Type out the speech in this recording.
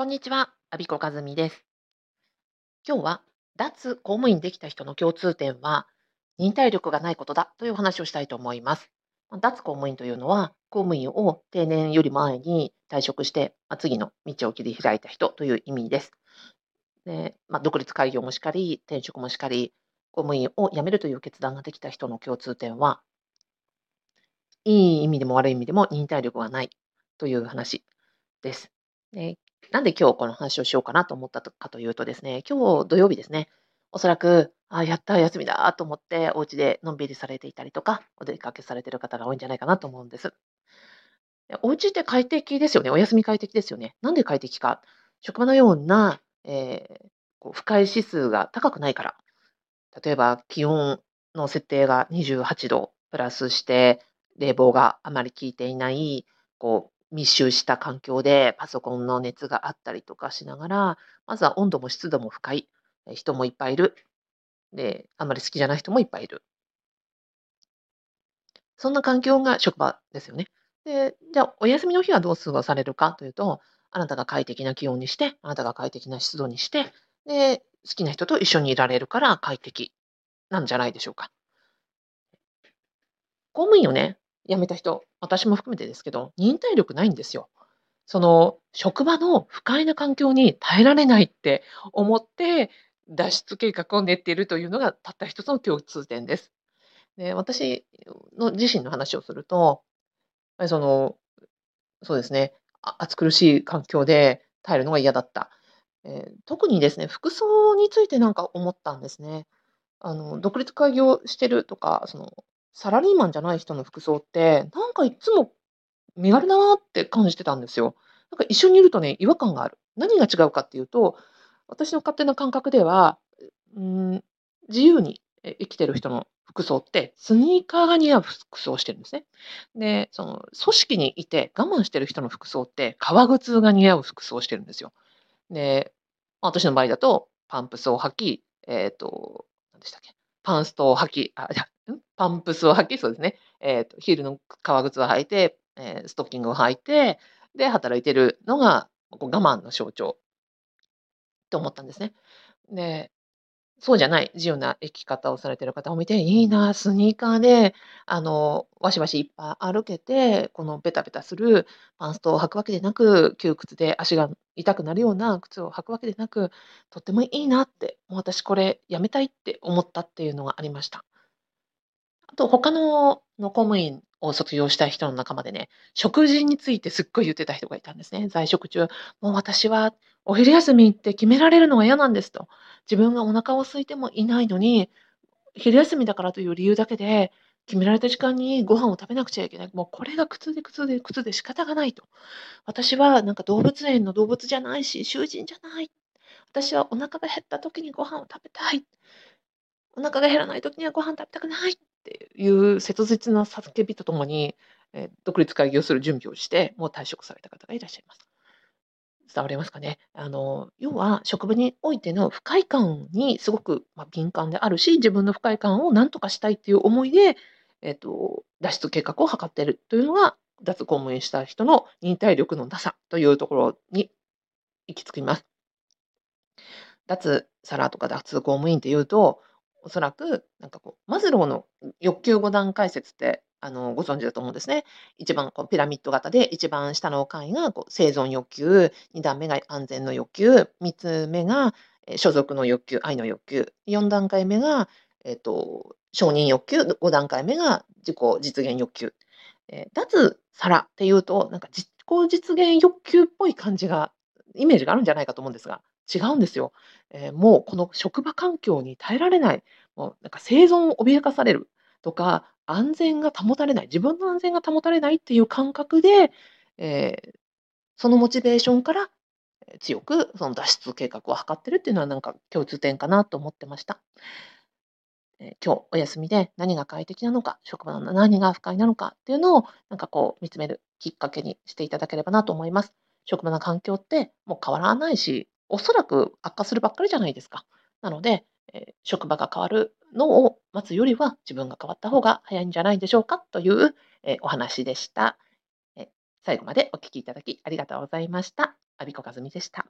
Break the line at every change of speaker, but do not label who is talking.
こんにちは、アビコカズミです。今日は、脱公務員できた人の共通点は、忍耐力がないことだという話をしたいと思います。ま脱公務員というのは、公務員を定年より前に退職して、まあ次の道を切り開いた人という意味です。でまあ、独立開業もしかり、転職もしかり、公務員を辞めるという決断ができた人の共通点は、いい意味でも悪い意味でも忍耐力がないという話です。でなんで今日この話をしようかなと思ったかというとですね、今日土曜日ですね、おそらく、あ、やった、休みだと思って、お家でのんびりされていたりとか、お出かけされている方が多いんじゃないかなと思うんです。お家って快適ですよね。お休み快適ですよね。なんで快適か。職場のような、えーこう不快指数が高くないから。例えば気温の設定が28度プラスして冷房があまり効いていないこう密集した環境でパソコンの熱があったりとかしながらまずは温度も湿度も不快え人もいっぱいいる。であんまり好きじゃない人もいっぱいいる。そんな環境が職場ですよね。でじゃあお休みの日はどう過ごされるかというとあなたが快適な気温にしてあなたが快適な湿度にしてで好きな人と一緒にいられるから快適なんじゃないでしょうか。公務員をね、辞めた人、私も含めてですけど、忍耐力ないんですよ。その職場の不快な環境に耐えられないって思って脱出計画を練っているというのがたった一つの共通点です。で私の自身の話をすると、そのそうですね、暑苦しい環境で耐えるのが嫌だった。えー特にですね、服装についてなんか思ったんですね。あの、独立開業してるとか、その、サラリーマンじゃない人の服装って、なんかいつも身軽だなって感じてたんですよ。なんか一緒にいるとね、違和感がある。何が違うかっていうと、私の勝手な感覚では、うん、自由に生きてる人の服装って、スニーカーが似合う服装をしてるんですね。で、その、組織にいて我慢してる人の服装って、革靴が似合う服装をしてるんですよ。で、私の場合だと、パンプスを履き、えっ、と、何でしたっけ、パンストを履き、あ、じゃ、パンプスを履き、そうですね。えっ、と、ヒールの革靴を履いて、えーストッキングを履いて、で、働いてるのが、こう我慢の象徴って思ったんですね。で、そうじゃない自由な生き方をされてる方を見て、いいな、スニーカーで、あの、わしわしいっぱい歩けて、このベタベタするパンストを履くわけでなく、窮屈で足が痛くなるような靴を履くわけでなく、とってもいいなって、もう私これやめたいって思ったっていうのがありました。あと他のの公務員を卒業した人の仲間でね、食事についてすっごい言ってた人がいたんですね。在職中、もう私はお昼休みって決められるのが嫌なんですと。自分がお腹を空いてもいないのに、昼休みだからという理由だけで、決められた時間にご飯を食べなくちゃいけない。もうこれが苦痛で苦痛で苦痛で仕方がないと。私はなんか動物園の動物じゃないし、囚人じゃない。私はお腹が減った時にご飯を食べたい。お腹が減らない時にはご飯食べたくないっていう切実な叫びとともに、えー独立開業する準備をして、もう退職された方がいらっしゃいます。伝わりますかね？あの、要は職場においての不快感にすごく、まあ、敏感であるし、自分の不快感を何とかしたいっていう思いで、えっと、脱出計画を図っているというのが、脱公務員した人の忍耐力のなさというところに行き着きます。脱サラとか脱公務員っていうと、おそらく、なんかこう、マズローの欲求5段階説って、あの、ご存知だと思うんですね。一番こうピラミッド型で、一番下の階がこう生存欲求、2段目が安全の欲求、3つ目が所属の欲求、愛の欲求、4段階目が、えっと、承認欲求、5段階目が自己実現欲求。えー脱サラっていうと、なんか自己実現欲求っぽい感じが、イメージがあるんじゃないかと思うんですが、違うんですよ。えーもうこの職場環境に耐えられない、もうなんか生存を脅かされるとか、安全が保たれない、自分の安全が保たれないっていう感覚で、えーそのモチベーションから強くその脱出計画を図ってるっていうのはなんか共通点かなと思ってました。え今日お休みで何が快適なのか、職場の何が不快なのかっていうのをなんかこう見つめるきっかけにしていただければなと思います。職場の環境ってもう変わらないし、おそらく悪化するばっかりじゃないですか。なので、えー職場が変わるのを待つよりは自分が変わった方が早いんじゃないでしょうかという、えーお話でした。えー最後までお聞きいただきありがとうございました。阿比子和美でした。